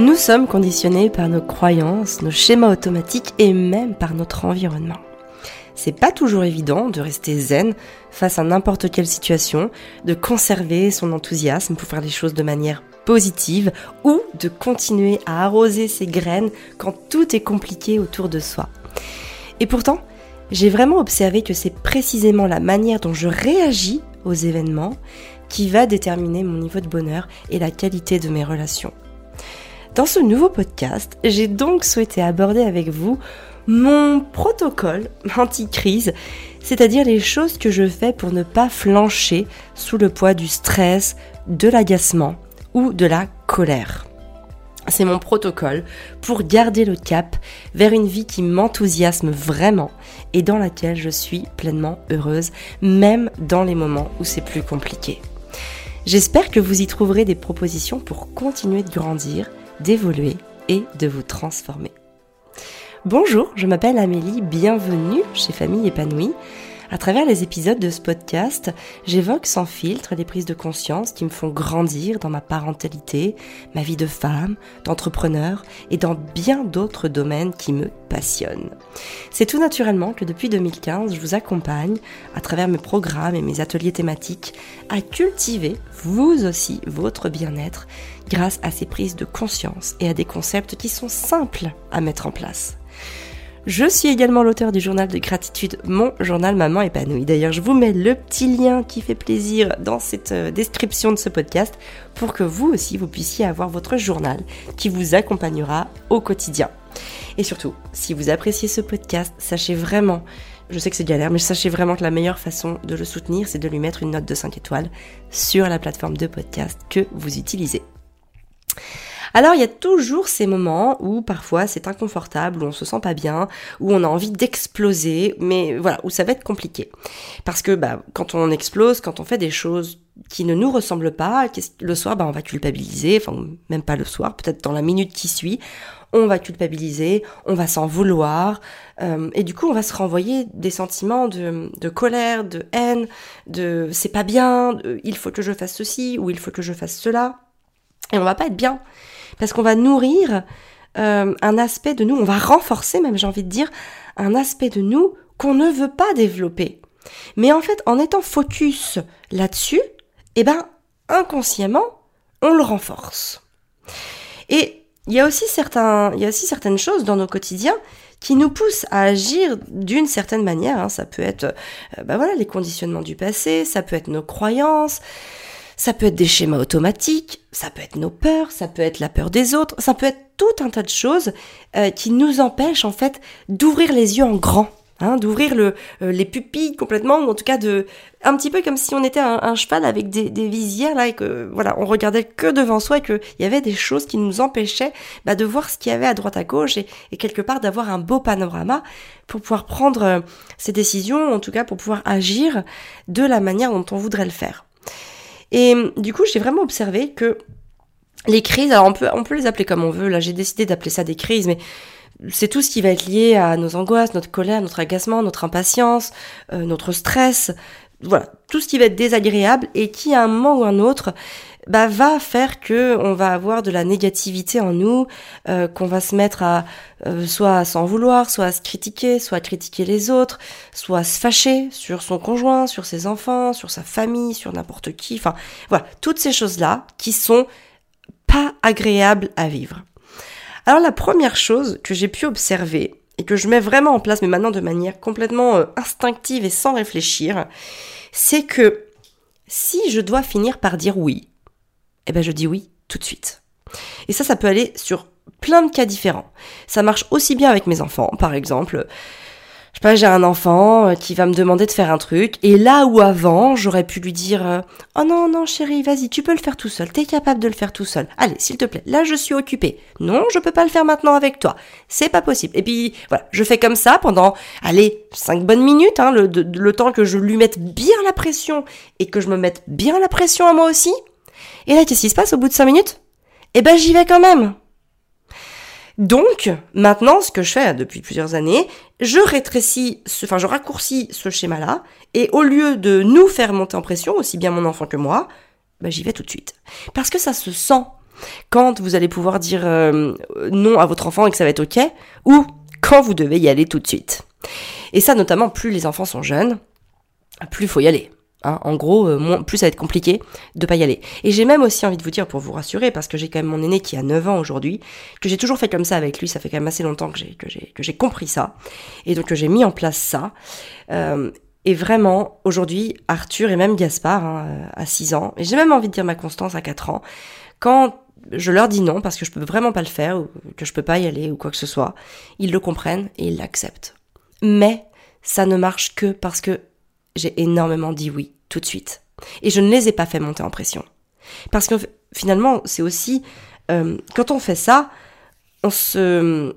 Nous sommes conditionnés par nos croyances, nos schémas automatiques et même par notre environnement. C'est pas toujours évident de rester zen face à n'importe quelle situation, de conserver son enthousiasme pour faire les choses de manière positive ou de continuer à arroser ses graines quand tout est compliqué autour de soi. Et pourtant, j'ai vraiment observé que c'est précisément la manière dont je réagis aux événements qui va déterminer mon niveau de bonheur et la qualité de mes relations. Dans ce nouveau podcast, j'ai donc souhaité aborder avec vous mon protocole anti-crise, c'est-à-dire les choses que je fais pour ne pas flancher sous le poids du stress, de l'agacement ou de la colère. C'est mon protocole pour garder le cap vers une vie qui m'enthousiasme vraiment et dans laquelle je suis pleinement heureuse, même dans les moments où c'est plus compliqué. J'espère que vous y trouverez des propositions pour continuer de grandir, d'évoluer et de vous transformer. Bonjour, je m'appelle Amélie, bienvenue chez Famille épanouie. À travers les épisodes de ce podcast, j'évoque sans filtre les prises de conscience qui me font grandir dans ma parentalité, ma vie de femme, d'entrepreneur et dans bien d'autres domaines qui me passionnent. C'est tout naturellement que depuis 2015, je vous accompagne, à travers mes programmes et mes ateliers thématiques, à cultiver, vous aussi, votre bien-être grâce à ces prises de conscience et à des concepts qui sont simples à mettre en place. Je suis également l'auteur du journal de gratitude, mon journal Maman épanouie. D'ailleurs, je vous mets le petit lien qui fait plaisir dans cette euh, description de ce podcast pour que vous aussi, vous puissiez avoir votre journal qui vous accompagnera au quotidien. Et surtout, si vous appréciez ce podcast, sachez vraiment, je sais que c'est galère, mais sachez vraiment que la meilleure façon de le soutenir, c'est de lui mettre une note de 5 étoiles sur la plateforme de podcast que vous utilisez. Alors il y a toujours ces moments où parfois c'est inconfortable, où on se sent pas bien, où on a envie d'exploser, mais voilà, où ça va être compliqué. Parce que bah, quand on explose, quand on fait des choses qui ne nous ressemblent pas, le soir bah, on va culpabiliser, enfin même pas le soir, peut-être dans la minute qui suit, on va culpabiliser, on va s'en vouloir, euh, et du coup on va se renvoyer des sentiments de, de colère, de haine, de c'est pas bien, il faut que je fasse ceci ou il faut que je fasse cela, et on va pas être bien parce qu'on va nourrir euh, un aspect de nous, on va renforcer même, j'ai envie de dire, un aspect de nous qu'on ne veut pas développer. Mais en fait, en étant focus là-dessus, eh ben, inconsciemment, on le renforce. Et il y a aussi certaines choses dans nos quotidiens qui nous poussent à agir d'une certaine manière. Hein. Ça peut être, bah voilà, les conditionnements du passé, ça peut être nos croyances, ça peut être des schémas automatiques, ça peut être nos peurs, ça peut être la peur des autres, ça peut être tout un tas de choses euh, qui nous empêchent en fait d'ouvrir les yeux en grand. Hein, d'ouvrir euh, les pupilles complètement, ou en tout cas de, un petit peu comme si on était un, cheval avec des, visières là et que voilà, on regardait que devant soi et qu'il y avait des choses qui nous empêchaient bah, de voir ce qu'il y avait à droite à gauche et, quelque part d'avoir un beau panorama pour pouvoir prendre euh, ces décisions, en tout cas pour pouvoir agir de la manière dont on voudrait le faire. Et du coup, j'ai vraiment observé que les crises, alors on peut, on peut les appeler comme on veut, là j'ai décidé d'appeler ça des crises, mais c'est tout ce qui va être lié à nos angoisses, notre colère, notre agacement, notre impatience, euh, notre stress, voilà, tout ce qui va être désagréable et qui à un moment ou un autre bah, va faire que on va avoir de la négativité en nous, euh, qu'on va se mettre à euh, soit à s'en vouloir, soit à se critiquer, soit à critiquer les autres, soit à se fâcher sur son conjoint, sur ses enfants, sur sa famille, sur n'importe qui. Enfin, voilà, toutes ces choses-là qui sont pas agréables à vivre. Alors la première chose que j'ai pu observer et que je mets vraiment en place, mais maintenant de manière complètement euh, instinctive et sans réfléchir, c'est que si je dois finir par dire oui, eh ben je dis oui tout de suite. Et ça, ça peut aller sur plein de cas différents. Ça marche aussi bien avec mes enfants, par exemple je sais pas, j'ai un enfant euh, qui va me demander de faire un truc, et là où avant, j'aurais pu lui dire euh, Oh non, non, chérie, vas-y, tu peux le faire tout seul, t'es capable de le faire tout seul. Allez, s'il te plaît, là je suis occupée. Non, je peux pas le faire maintenant avec toi. C'est pas possible. Et puis, voilà, je fais comme ça pendant, allez, cinq bonnes minutes, hein, le temps que je lui mette bien la pression et que je me mette bien la pression à moi aussi. Et là, qu'est-ce qui se passe au bout de cinq minutes? Eh ben, j'y vais quand même. Donc, maintenant, ce que je fais depuis plusieurs années, je rétrécis, enfin, je raccourcis ce schéma-là, et au lieu de nous faire monter en pression, aussi bien mon enfant que moi, bah, j'y vais tout de suite. Parce que ça se sent. Quand vous allez pouvoir dire euh, non à votre enfant et que ça va être ok, ou quand vous devez y aller tout de suite. Et ça, notamment, plus les enfants sont jeunes, plus faut y aller. Hein. en gros, euh, plus ça va être compliqué de pas y aller. Et j'ai même aussi envie de vous dire, pour vous rassurer, parce que j'ai quand même mon aîné qui a 9 ans aujourd'hui, que j'ai toujours fait comme ça avec lui, ça fait quand même assez longtemps que j'ai, compris ça, et donc que j'ai mis en place ça. Euh, et vraiment, aujourd'hui, Arthur et même Gaspard, hein, à 6 ans, et j'ai même envie de dire ma Constance à 4 ans, quand je leur dis non parce que je peux vraiment pas le faire, ou que je peux pas y aller, ou quoi que ce soit, ils le comprennent et ils l'acceptent. Mais ça ne marche que parce que j'ai énormément dit oui tout de suite. Et je ne les ai pas fait monter en pression. Parce que finalement, c'est aussi, euh, quand on fait ça, on se...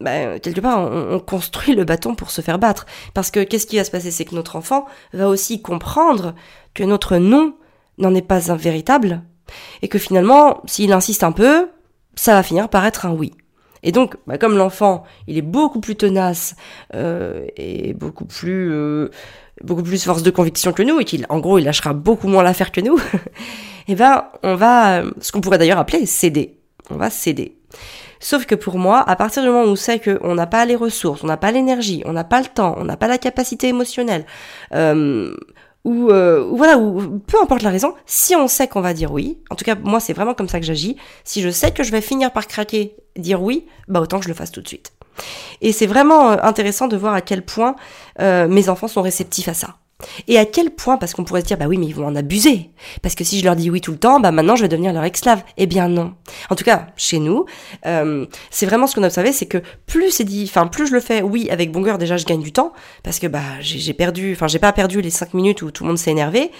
Bah, quelque part, on, construit le bâton pour se faire battre. Parce que qu'est-ce qui va se passer? C'est que notre enfant va aussi comprendre que notre non n'en est pas un véritable. Et que finalement, s'il insiste un peu, ça va finir par être un oui. Et donc, bah, comme l'enfant, il est beaucoup plus tenace euh, et beaucoup plus euh, beaucoup plus force de conviction que nous et qu'il, en gros, il lâchera beaucoup moins l'affaire que nous, eh ben, on va, ce qu'on pourrait d'ailleurs appeler céder. On va céder. Sauf que pour moi, à partir du moment où on sait qu'on n'a pas les ressources, on n'a pas l'énergie, on n'a pas le temps, on n'a pas la capacité émotionnelle, euh, ou, euh, voilà, ou peu importe la raison, si on sait qu'on va dire oui, en tout cas moi c'est vraiment comme ça que j'agis, si je sais que je vais finir par craquer, dire oui, bah autant que je le fasse tout de suite. Et c'est vraiment euh, intéressant de voir à quel point euh, mes enfants sont réceptifs à ça. Et à quel point, parce qu'on pourrait se dire, bah oui, mais ils vont en abuser. Parce que si je leur dis oui tout le temps, bah maintenant je vais devenir leur esclave. Eh bien non. En tout cas, chez nous, euh, c'est vraiment ce qu'on a observé, c'est que plus c'est dit, enfin plus je le fais, oui, avec bon déjà je gagne du temps, parce que bah j'ai perdu, enfin j'ai pas perdu les cinq minutes où tout le monde s'est énervé.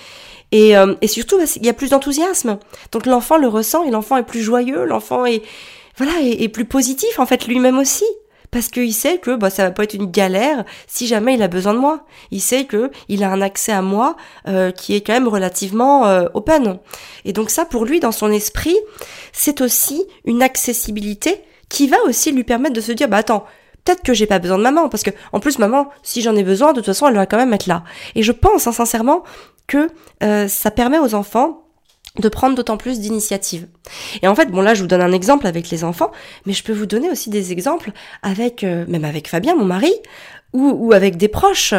Et, et surtout, bah, il y a plus d'enthousiasme. Donc l'enfant le ressent et l'enfant est plus joyeux, l'enfant est voilà est plus positif en fait lui-même aussi parce qu'il sait que bah, ça va pas être une galère si jamais il a besoin de moi. Il sait que il a un accès à moi euh, qui est quand même relativement euh, open. Et donc ça, pour lui, dans son esprit, c'est aussi une accessibilité qui va aussi lui permettre de se dire, bah attends, peut-être que j'ai pas besoin de maman, parce que en plus maman, si j'en ai besoin, de toute façon, elle va quand même être là. Et je pense hein, sincèrement que euh, ça permet aux enfants de prendre d'autant plus d'initiatives. Et en fait, bon là, je vous donne un exemple avec les enfants, mais je peux vous donner aussi des exemples avec, euh, même avec Fabien, mon mari, ou, avec des proches.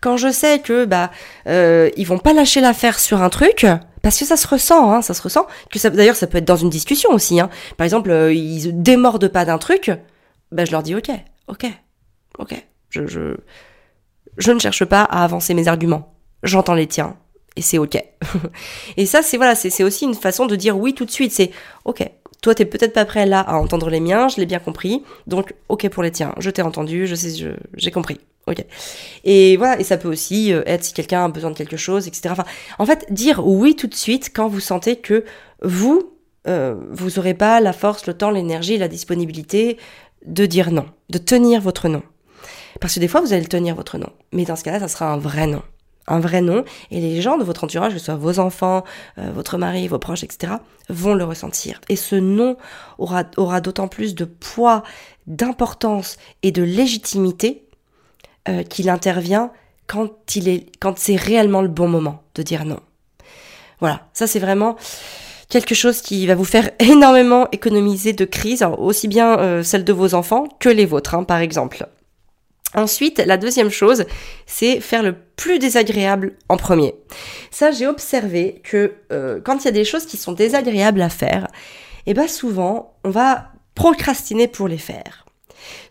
Quand je sais que bah euh, ils vont pas lâcher l'affaire sur un truc, parce que ça se ressent, hein, ça se ressent. Que d'ailleurs, ça peut être dans une discussion aussi. Hein. Par exemple, euh, ils démordent pas d'un truc, bah je leur dis ok, ok, ok. Je, je, je ne cherche pas à avancer mes arguments. J'entends les tiens et c'est ok. et ça, c'est voilà, c'est aussi une façon de dire oui tout de suite. C'est ok. Toi, t'es peut-être pas prêt là à entendre les miens, je l'ai bien compris. Donc, ok pour les tiens. Je t'ai entendu, je sais, j'ai compris. Ok. Et voilà, et ça peut aussi euh, être si quelqu'un a besoin de quelque chose, etc. Enfin, en fait, dire oui tout de suite quand vous sentez que vous, euh, vous aurez pas la force, le temps, l'énergie, la disponibilité de dire non, de tenir votre nom. Parce que des fois, vous allez tenir votre nom. Mais dans ce cas-là, ça sera un vrai nom un vrai nom, et les gens de votre entourage, que ce soit vos enfants, euh, votre mari, vos proches, etc., vont le ressentir. Et ce nom aura, d'autant plus de poids, d'importance et de légitimité euh, qu'il intervient quand il est, quand c'est réellement le bon moment de dire non. Voilà, ça c'est vraiment quelque chose qui va vous faire énormément économiser de crise, aussi bien euh, celle de vos enfants que les vôtres, hein, par exemple. Ensuite, la deuxième chose, c'est faire le plus désagréable en premier. Ça, j'ai observé que euh, quand il y a des choses qui sont désagréables à faire, eh ben souvent, on va procrastiner pour les faire.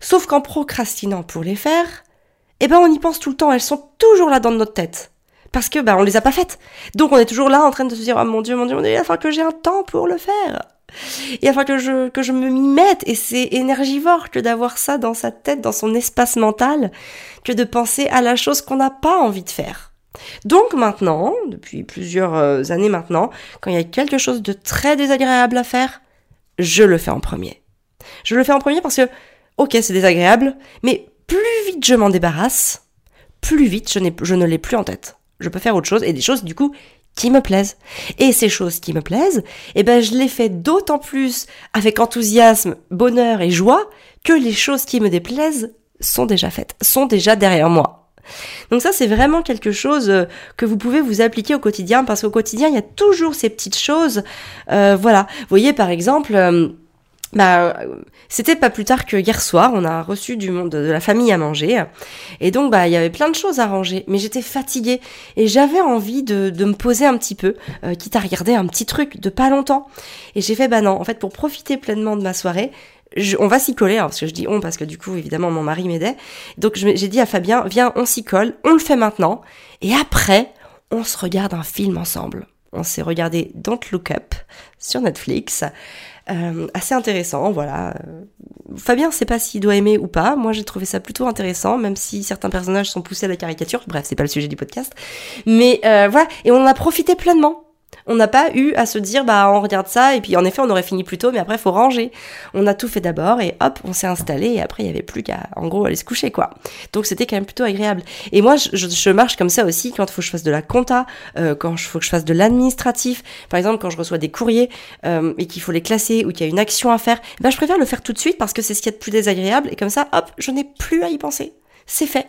Sauf qu'en procrastinant pour les faire, eh ben on y pense tout le temps, elles sont toujours là dans notre tête. Parce que bah on les a pas faites. Donc on est toujours là en train de se dire oh mon dieu, mon dieu, mon dieu, il va falloir que j'ai un temps pour le faire. Il va que je, que je me m'y mette. Et c'est énergivore que d'avoir ça dans sa tête, dans son espace mental, que de penser à la chose qu'on n'a pas envie de faire. Donc maintenant, depuis plusieurs euh, années maintenant, quand il y a quelque chose de très désagréable à faire, je le fais en premier. Je le fais en premier parce que, ok, c'est désagréable, mais plus vite je m'en débarrasse, plus vite je, je ne l'ai plus en tête. Je peux faire autre chose et des choses du coup qui me plaisent. Et ces choses qui me plaisent, eh ben, je les fais d'autant plus avec enthousiasme, bonheur et joie que les choses qui me déplaisent sont déjà faites, sont déjà derrière moi. Donc ça, c'est vraiment quelque chose euh, que vous pouvez vous appliquer au quotidien parce qu'au quotidien, il y a toujours ces petites choses. Euh, voilà. Vous voyez, par exemple, euh, bah, c'était pas plus tard que hier soir, on a reçu du monde de la famille à manger, et donc bah il y avait plein de choses à ranger, mais j'étais fatiguée et j'avais envie de, de, me poser un petit peu, quitte à regarder un petit truc de pas longtemps. Et j'ai fait bah non, en fait pour profiter pleinement de ma soirée, on va s'y coller, parce que je dis on, parce que du coup, évidemment, mon mari m'aidait. Donc j'ai dit à Fabien, viens, on s'y colle, on le fait maintenant, et après, on se regarde un film ensemble. On s'est regardé Don't Look Up sur Netflix. Euh, assez intéressant, voilà. Fabien sait pas s'il doit aimer ou pas. Moi, j'ai trouvé ça plutôt intéressant, même si certains personnages sont poussés à la caricature. Bref, c'est pas le sujet du podcast. Mais euh, voilà, et on en a profité pleinement. On n'a pas eu à se dire bah on regarde ça et puis en effet on aurait fini plus tôt mais après faut ranger. On a tout fait d'abord et hop on s'est installé et après il y avait plus qu'à en gros aller se coucher quoi. Donc c'était quand même plutôt agréable. Et moi je, je, marche comme ça aussi quand il faut que je fasse de la compta, euh, quand il faut que je fasse de l'administratif. Par exemple quand je reçois des courriers euh, et qu'il faut les classer ou qu'il y a une action à faire, ben je préfère le faire tout de suite parce que c'est ce qui est de plus désagréable et comme ça hop je n'ai plus à y penser. C'est fait.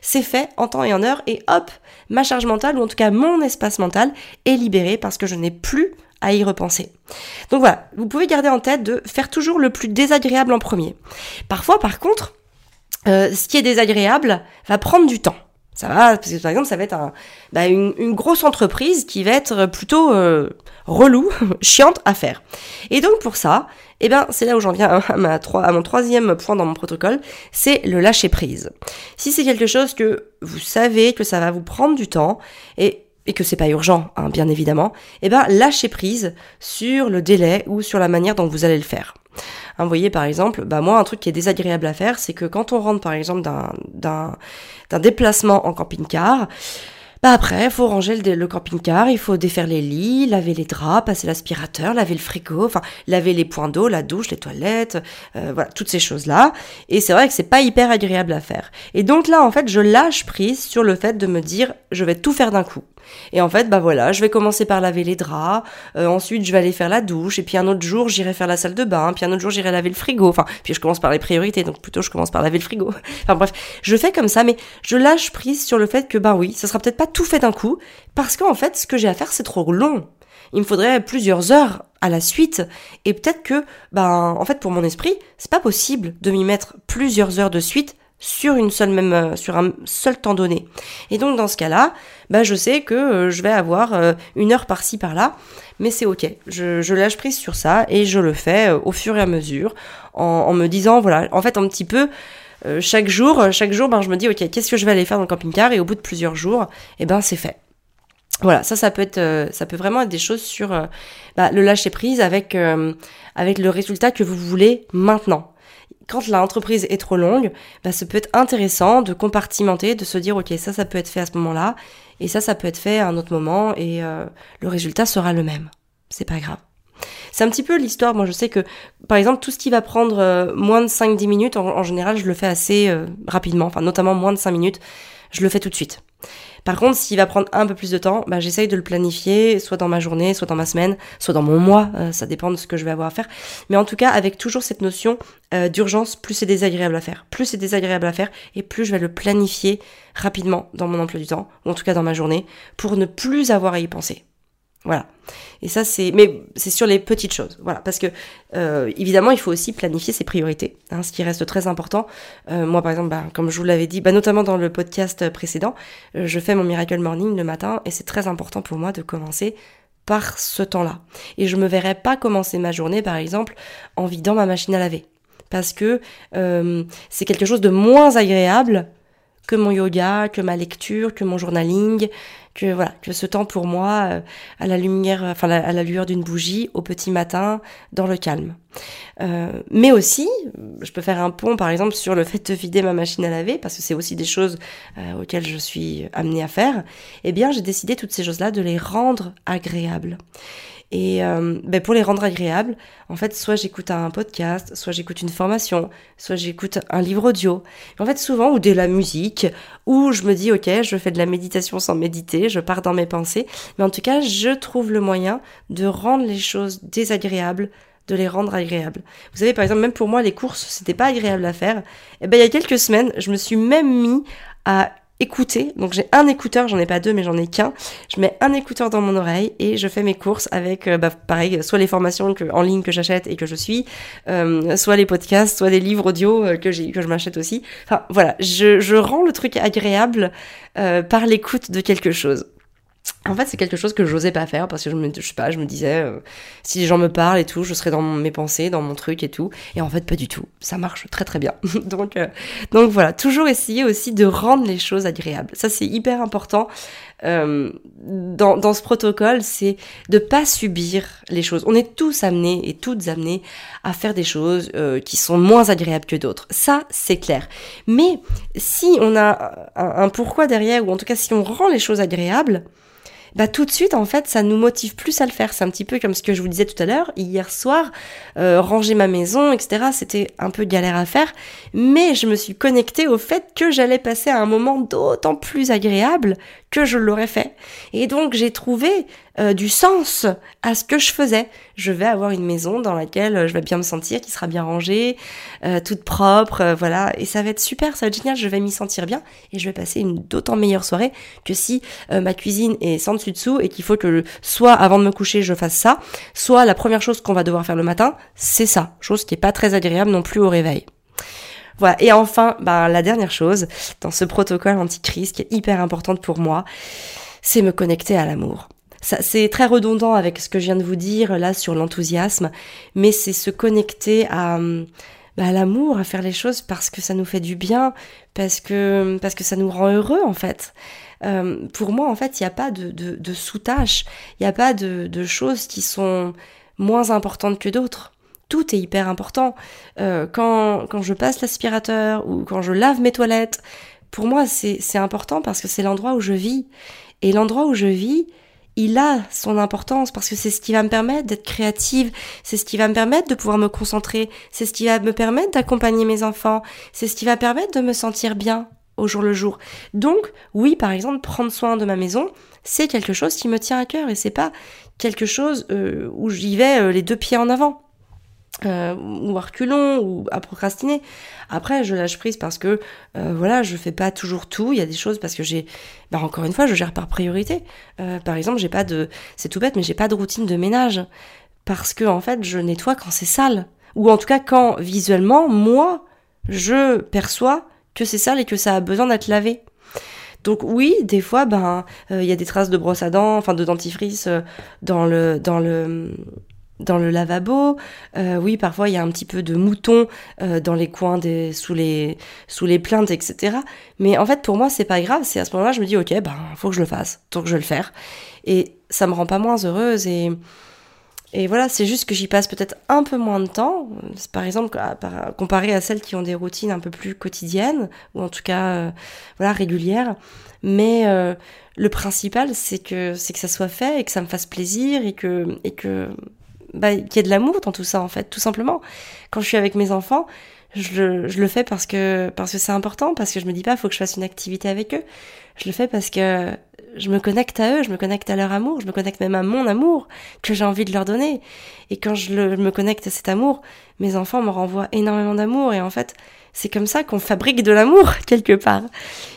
C'est fait en temps et en heure et hop, ma charge mentale, ou en tout cas mon espace mental, est libéré parce que je n'ai plus à y repenser. Donc voilà, vous pouvez garder en tête de faire toujours le plus désagréable en premier. Parfois, par contre, euh, ce qui est désagréable va prendre du temps. Ça va, parce que par exemple, ça va être bah, une, grosse entreprise qui va être plutôt euh, relou, chiante à faire. Et donc pour ça, eh ben, c'est là où j'en viens à, ma, mon troisième point dans mon protocole, c'est le lâcher prise. Si c'est quelque chose que vous savez que ça va vous prendre du temps et et que c'est pas urgent, hein, bien évidemment, eh ben lâchez prise sur le délai ou sur la manière dont vous allez le faire. Hein, vous voyez par exemple, bah moi un truc qui est désagréable à faire, c'est que quand on rentre par exemple d'un déplacement en camping-car, bah après, faut ranger le, camping-car, il faut défaire les lits, laver les draps, passer l'aspirateur, laver le frigo, enfin laver les points d'eau, la douche, les toilettes, euh, voilà, toutes ces choses-là. Et c'est vrai que c'est pas hyper agréable à faire. Et donc là, en fait, je lâche prise sur le fait de me dire, je vais tout faire d'un coup. Et en fait, bah voilà, je vais commencer par laver les draps, euh, ensuite je vais aller faire la douche, et puis un autre jour j'irai faire la salle de bain, puis un autre jour j'irai laver le frigo. Enfin, puis je commence par les priorités, donc plutôt je commence par laver le frigo. enfin bref, je fais comme ça, mais je lâche prise sur le fait que bah oui, ça sera peut-être pas tout fait d'un coup, parce qu'en fait, ce que j'ai à faire c'est trop long. Il me faudrait plusieurs heures à la suite, et peut-être que, ben, en fait, pour mon esprit, c'est pas possible de m'y mettre plusieurs heures de suite sur une seule même euh, sur un seul temps donné. Et donc dans ce cas-là, bah je sais que euh, je vais avoir euh, une heure par-ci par-là, mais c'est ok. Je, je, lâche prise sur ça et je le fais au fur et à mesure en, me disant voilà, en fait un petit peu chaque jour, chaque jour, ben je me dis ok qu'est-ce que je vais aller faire dans le camping-car? Et au bout de plusieurs jours, eh ben c'est fait. Voilà, ça, ça peut être, ça peut vraiment être des choses sur bah, le lâcher prise avec avec le résultat que vous voulez maintenant quand l'entreprise est trop longue, bah, ça peut être intéressant de compartimenter, de se dire, ok, ça, ça peut être fait à ce moment-là, et ça, ça peut être fait à un autre moment, et euh, le résultat sera le même. C'est pas grave. C'est un petit peu l'histoire, moi je sais que, par exemple, tout ce qui va prendre euh, moins de 5-10 minutes, en, général, je le fais assez euh, rapidement, enfin notamment moins de 5 minutes, je le fais tout de suite. Par contre, s'il va prendre un peu plus de temps, bah, j'essaye de le planifier, soit dans ma journée, soit dans ma semaine, soit dans mon mois, euh, ça dépend de ce que je vais avoir à faire. Mais en tout cas, avec toujours cette notion euh, d'urgence, plus c'est désagréable à faire. Plus c'est désagréable à faire, et plus je vais le planifier rapidement dans mon emploi du temps, ou en tout cas dans ma journée, pour ne plus avoir à y penser. Voilà. Et ça, c'est, mais c'est sur les petites choses. Voilà, parce que euh, évidemment, il faut aussi planifier ses priorités, hein, ce qui reste très important. Euh, moi, par exemple, bah, comme je vous l'avais dit, bah, notamment dans le podcast précédent, euh, je fais mon miracle morning le matin, et c'est très important pour moi de commencer par ce temps-là. Et je me verrais pas commencer ma journée, par exemple, en vidant ma machine à laver, parce que c'est quelque chose de moins agréable que mon yoga, que ma lecture, que mon journaling, que voilà, que ce temps pour moi euh, à la lumière, enfin à la lueur d'une bougie au petit matin, dans le calme. Euh, mais aussi, je peux faire un pont par exemple sur le fait de vider ma machine à laver parce que c'est aussi des choses euh, auxquelles je suis amenée à faire. Eh bien, j'ai décidé toutes ces choses-là de les rendre agréables. Et euh, ben pour les rendre agréables, en fait, soit j'écoute un podcast, soit j'écoute une formation, soit j'écoute un livre audio. En fait, souvent, ou de la musique, ou je me dis, ok, je fais de la méditation sans méditer, je pars dans mes pensées. Mais en tout cas, je trouve le moyen de rendre les choses désagréables de les rendre agréables. Vous savez, par exemple, même pour moi, les courses, c'était pas agréable à faire. Et eh ben, il y a quelques semaines, je me suis même mis à écouter. Donc j'ai un écouteur, j'en ai pas deux, mais j'en ai qu'un. Je mets un écouteur dans mon oreille et je fais mes courses avec, euh, bah, pareil, soit les formations en ligne que j'achète et que je suis, euh, soit les podcasts, soit des livres audio euh, que que je m'achète aussi. Enfin voilà, je, je rends le truc agréable par l'écoute de quelque chose. En fait, c'est quelque chose que j'osais pas faire parce que je me, sais pas, je me disais, euh, si les gens me parlent et tout, je serais dans mes pensées, dans mon truc et tout. Et en fait, pas du tout. Ça marche très très bien. donc, euh, donc voilà, toujours essayer aussi de rendre les choses agréables. Ça, c'est hyper important euh, dans, dans ce protocole, c'est de pas subir les choses. On est tous amenés et toutes amenées à faire des choses qui sont moins agréables que d'autres. Ça, c'est clair. Mais si on a un pourquoi derrière, ou en tout cas si on rend les choses agréables, bah tout de suite en fait ça nous motive plus à le faire. C'est un petit peu comme ce que je vous disais tout à l'heure. Hier soir, euh, ranger ma maison, etc. C'était un peu galère à faire, mais je me suis connectée au fait que j'allais passer à un moment d'autant plus agréable que je l'aurais fait. Et donc j'ai trouvé euh, du sens à ce que je faisais. Je vais avoir une maison dans laquelle euh, je vais bien me sentir, qui sera bien rangée, euh, toute propre, voilà. Et ça va être super, ça va être génial, je vais m'y sentir bien et je vais passer une d'autant meilleure soirée que si ma cuisine est sans dessus dessous et qu'il faut que soit avant de me coucher je fasse ça, soit la première chose qu'on va devoir faire le matin, c'est ça. Chose qui est pas très agréable non plus au réveil. Et enfin, bah, la dernière chose dans ce protocole anti-crise qui est hyper importante pour moi, c'est me connecter à l'amour. C'est très redondant avec ce que je viens de vous dire là sur l'enthousiasme, mais c'est se connecter à, bah, à l'amour, à faire les choses parce que ça nous fait du bien, parce que parce que ça nous rend heureux en fait. Euh, pour moi, en fait, il n'y a pas de, sous-tâches, il n'y a pas de choses qui sont moins importantes que d'autres tout est hyper important. Euh, quand, quand je passe l'aspirateur ou quand je lave mes toilettes, pour moi, c'est important parce que c'est l'endroit où je vis. Et l'endroit où je vis, il a son importance parce que c'est ce qui va me permettre d'être créative, c'est ce qui va me permettre de pouvoir me concentrer, c'est ce qui va me permettre d'accompagner mes enfants, c'est ce qui va permettre de me sentir bien au jour le jour. Donc, oui, par exemple, prendre soin de ma maison, c'est quelque chose qui me tient à cœur et c'est pas quelque chose euh, où j'y vais euh, les deux pieds en avant euh, ou à reculons ou à procrastiner. Après, je lâche prise parce que euh, voilà, je fais pas toujours tout. Il y a des choses parce que j'ai, bah encore une fois, je gère par priorité. Euh, par exemple, j'ai pas de, c'est tout bête, mais j'ai pas de routine de ménage parce que en fait, je nettoie quand c'est sale ou en tout cas quand visuellement, moi, je perçois que c'est sale et que ça a besoin d'être lavé. Donc oui, des fois, ben, il y a des traces de brosse à dents, enfin de dentifrice dans le dans le dans le lavabo. Euh, oui, parfois il y a un petit peu de mouton euh, dans les coins des sous les sous les plaintes, etc. Mais en fait, pour moi, c'est pas grave. C'est à ce moment-là, je me dis, ok, ben faut que je le fasse, donc je le faire. Et ça me rend pas moins heureuse et et voilà, c'est juste que j'y passe peut-être un peu moins de temps, par exemple comparé à celles qui ont des routines un peu plus quotidiennes ou en tout cas euh, voilà régulières. Mais le principal, c'est que c'est que ça soit fait et que ça me fasse plaisir et que et que bah, qu'il y ait de l'amour dans tout ça en fait, tout simplement. Quand je suis avec mes enfants, je le, je le fais parce que parce que c'est important, parce que je me dis pas faut que je fasse une activité avec eux. Je le fais parce que je me connecte à eux, je me connecte à leur amour, je me connecte même à mon amour que j'ai envie de leur donner. Et quand je, me connecte à cet amour, mes enfants me renvoient énormément d'amour et en fait c'est comme ça qu'on fabrique de l'amour quelque part.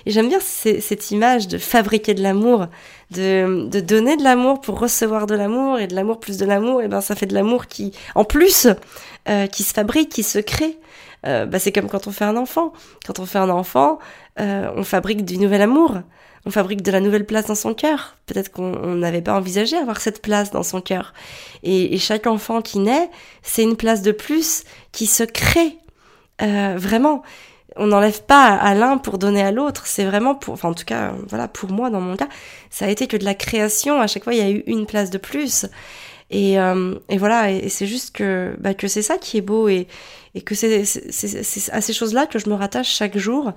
Et j'aime bien cette image de fabriquer de l'amour, de, donner de l'amour pour recevoir de l'amour et de l'amour plus de l'amour. Et ben ça fait de l'amour qui, en plus, euh, qui se fabrique, qui se crée. Euh, bah, c'est comme quand on fait un enfant. Quand on fait un enfant, euh, on fabrique du nouvel amour. On fabrique de la nouvelle place dans son cœur. Peut-être qu'on n'avait pas envisagé avoir cette place dans son cœur. Et, chaque enfant qui naît, c'est une place de plus qui se crée euh, vraiment, on n'enlève pas à l'un pour donner à l'autre. C'est vraiment pour, enfin en tout cas, voilà, pour moi dans mon cas, ça a été que de la création. À chaque fois, il y a eu une place de plus. Et, euh, et voilà, et, c'est juste que, bah, que c'est ça qui est beau et, et que c'est à ces choses-là que je me rattache chaque jour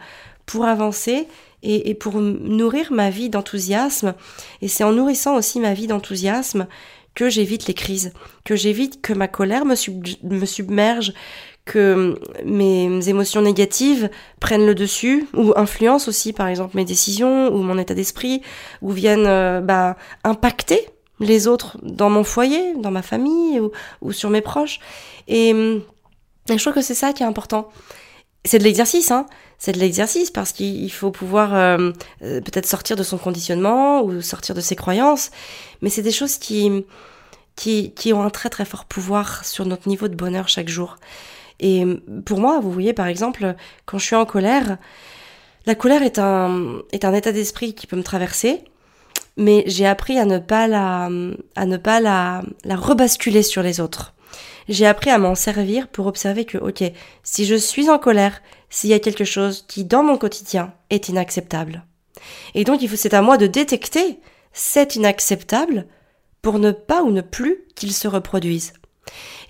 pour avancer et, pour nourrir ma vie d'enthousiasme. Et c'est en nourrissant aussi ma vie d'enthousiasme que j'évite les crises, que j'évite que ma colère me, me submerge, que mes émotions négatives prennent le dessus ou influencent aussi par exemple mes décisions ou mon état d'esprit ou viennent euh, bah, impacter les autres dans mon foyer, dans ma famille ou, sur mes proches. Et, et je trouve que c'est ça qui est important. c'est de l'exercice, hein. C'est de l'exercice parce qu'il faut pouvoir euh, euh, peut-être sortir de son conditionnement ou sortir de ses croyances. Mais c'est des choses qui, qui, qui ont un très très fort pouvoir sur notre niveau de bonheur chaque jour. Et pour moi, vous voyez, par exemple, quand je suis en colère, la colère est un, est un état d'esprit qui peut me traverser, mais j'ai appris à ne pas la, à ne pas la, la rebasculer sur les autres. J'ai appris à m'en servir pour observer que, ok, si je suis en colère, s'il y a quelque chose qui, dans mon quotidien, est inacceptable. Et donc, c'est à moi de détecter cet inacceptable pour ne pas ou ne plus qu'il se reproduise.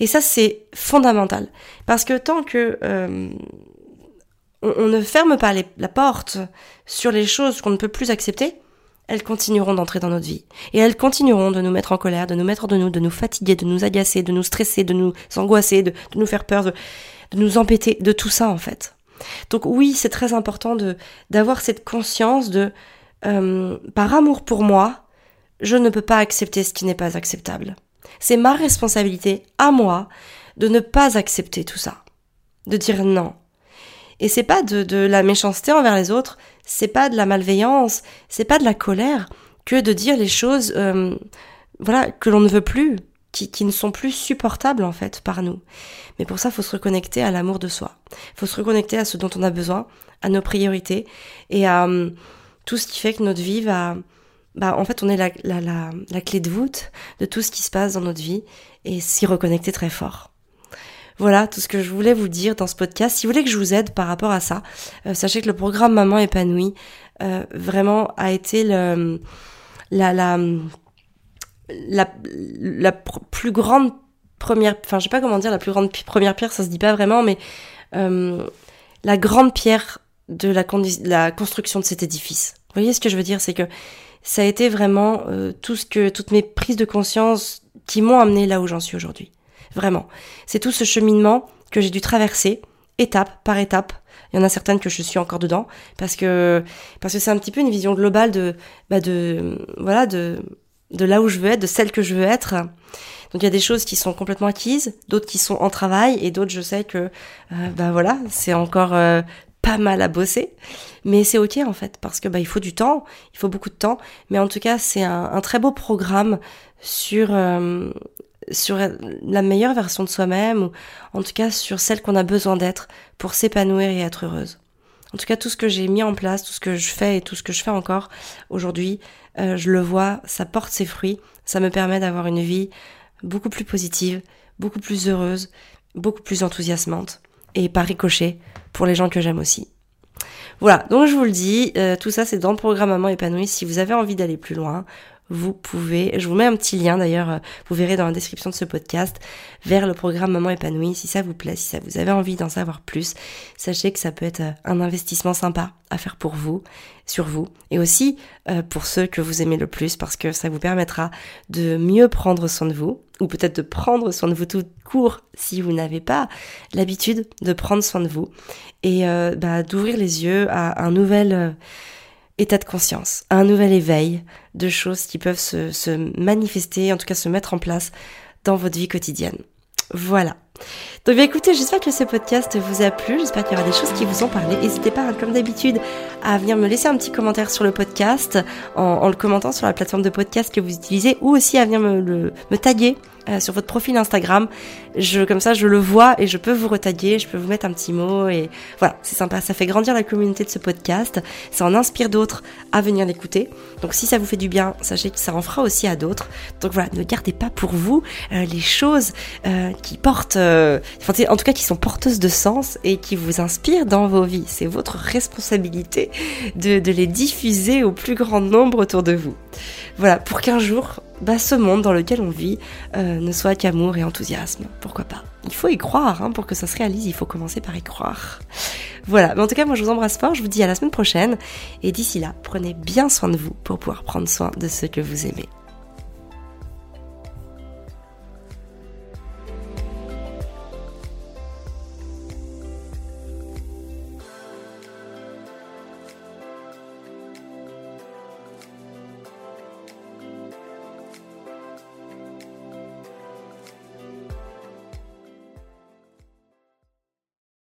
Et ça, c'est fondamental. Parce que tant que euh, on, ne ferme pas la porte sur les choses qu'on ne peut plus accepter, elles continueront d'entrer dans notre vie. Et elles continueront de nous mettre en colère, de nous mettre de nous, de nous fatiguer, de nous agacer, de nous stresser, de nous angoisser, de, nous faire peur, de, nous embêter, de tout ça en fait. Donc oui, c'est très important de d'avoir cette conscience de euh, par amour pour moi, je ne peux pas accepter ce qui n'est pas acceptable. C'est ma responsabilité à moi de ne pas accepter tout ça, de dire non. Et c'est pas de, de la méchanceté envers les autres, c'est pas de la malveillance, c'est pas de la colère que de dire les choses, euh, voilà, que l'on ne veut plus, qui, ne sont plus supportables en fait par nous. Mais pour ça, il faut se reconnecter à l'amour de soi. Il faut se reconnecter à ce dont on a besoin, à nos priorités et à euh, tout ce qui fait que notre vie va, bah en fait, on est la, la, clé de voûte de tout ce qui se passe dans notre vie et s'y reconnecter très fort. Voilà tout ce que je voulais vous dire dans ce podcast. Si vous voulez que je vous aide par rapport à ça, euh, sachez que le programme Maman épanouie euh, vraiment a été le, la, la, la, la plus grande première, enfin je sais pas comment dire, la plus grande première pierre, ça se dit pas vraiment, mais euh, la grande pierre de la, la construction de cet édifice. Vous voyez ce que je veux dire, c'est que ça a été vraiment euh, tout ce que toutes mes prises de conscience qui m'ont amené là où j'en suis aujourd'hui. Vraiment. C'est tout ce cheminement que j'ai dû traverser, étape par étape. Il y en a certaines que je suis encore dedans, parce que parce que c'est un petit peu une vision globale de bah de voilà de de là où je veux être, de celle que je veux être. Donc il y a des choses qui sont complètement acquises, d'autres qui sont en travail, et d'autres je sais que euh, bah voilà c'est encore euh, pas mal à bosser, mais c'est ok en fait parce que bah il faut du temps, il faut beaucoup de temps, mais en tout cas c'est un, un, très beau programme sur euh, sur la meilleure version de soi-même, ou en tout cas sur celle qu'on a besoin d'être pour s'épanouir et être heureuse. En tout cas, tout ce que j'ai mis en place, tout ce que je fais et tout ce que je fais encore aujourd'hui, euh, je le vois, ça porte ses fruits, ça me permet d'avoir une vie beaucoup plus positive, beaucoup plus heureuse, beaucoup plus enthousiasmante, et par ricochet pour les gens que j'aime aussi. Voilà, donc je vous le dis, euh, tout ça c'est dans le programme Maman épanouie. Si vous avez envie d'aller plus loin, vous pouvez, je vous mets un petit lien d'ailleurs, euh, vous verrez dans la description de ce podcast, vers le programme Maman épanouie. Si ça vous plaît, si ça vous avez envie d'en savoir plus, sachez que ça peut être euh, un investissement sympa à faire pour vous, sur vous, et aussi euh, pour ceux que vous aimez le plus, parce que ça vous permettra de mieux prendre soin de vous, ou peut-être de prendre soin de vous tout court si vous n'avez pas l'habitude de prendre soin de vous, et bah, d'ouvrir les yeux à un nouvel état de conscience, un nouvel éveil de choses qui peuvent se, se manifester, en tout cas se mettre en place dans votre vie quotidienne. Voilà. Donc bien écoutez, j'espère que ce podcast vous a plu, j'espère qu'il y aura des choses qui vous ont parlé. N'hésitez pas, comme d'habitude, à venir me laisser un petit commentaire sur le podcast, en, le commentant sur la plateforme de podcast que vous utilisez, ou aussi à venir me, taguer euh, sur votre profil Instagram. Je, comme ça, je le vois et je peux vous retaguer, je peux vous mettre un petit mot et voilà, c'est sympa. Ça fait grandir la communauté de ce podcast. Ça en inspire d'autres à venir l'écouter. Donc si ça vous fait du bien, sachez que ça en fera aussi à d'autres. Donc voilà, ne gardez pas pour vous euh, les choses euh, qui portent, en tout cas qui sont porteuses de sens et qui vous inspirent dans vos vies. C'est votre responsabilité de, les diffuser au plus grand nombre autour de vous. Voilà, pour qu'un jour, bah, ce monde dans lequel on vit euh, ne soit qu'amour et enthousiasme. Pourquoi pas? Il faut y croire, hein, pour que ça se réalise, il faut commencer par y croire. Voilà, mais en tout cas, moi je vous embrasse fort, je vous dis à la semaine prochaine, et d'ici là, prenez bien soin de vous pour pouvoir prendre soin de ceux que vous aimez.